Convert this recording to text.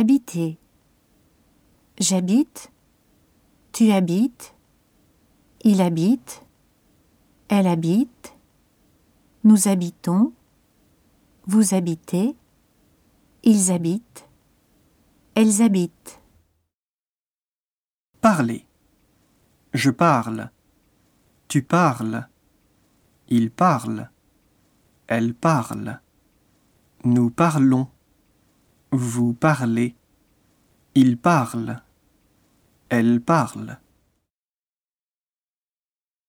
Habiter. J'habite. Tu habites. Il habite. Elle habite. Nous habitons. Vous habitez. Ils habitent. Elles habitent. Parler. Je parle. Tu parles. Il parle. Elle parle. Nous parlons. Vous parlez. Il parle. Elle parle.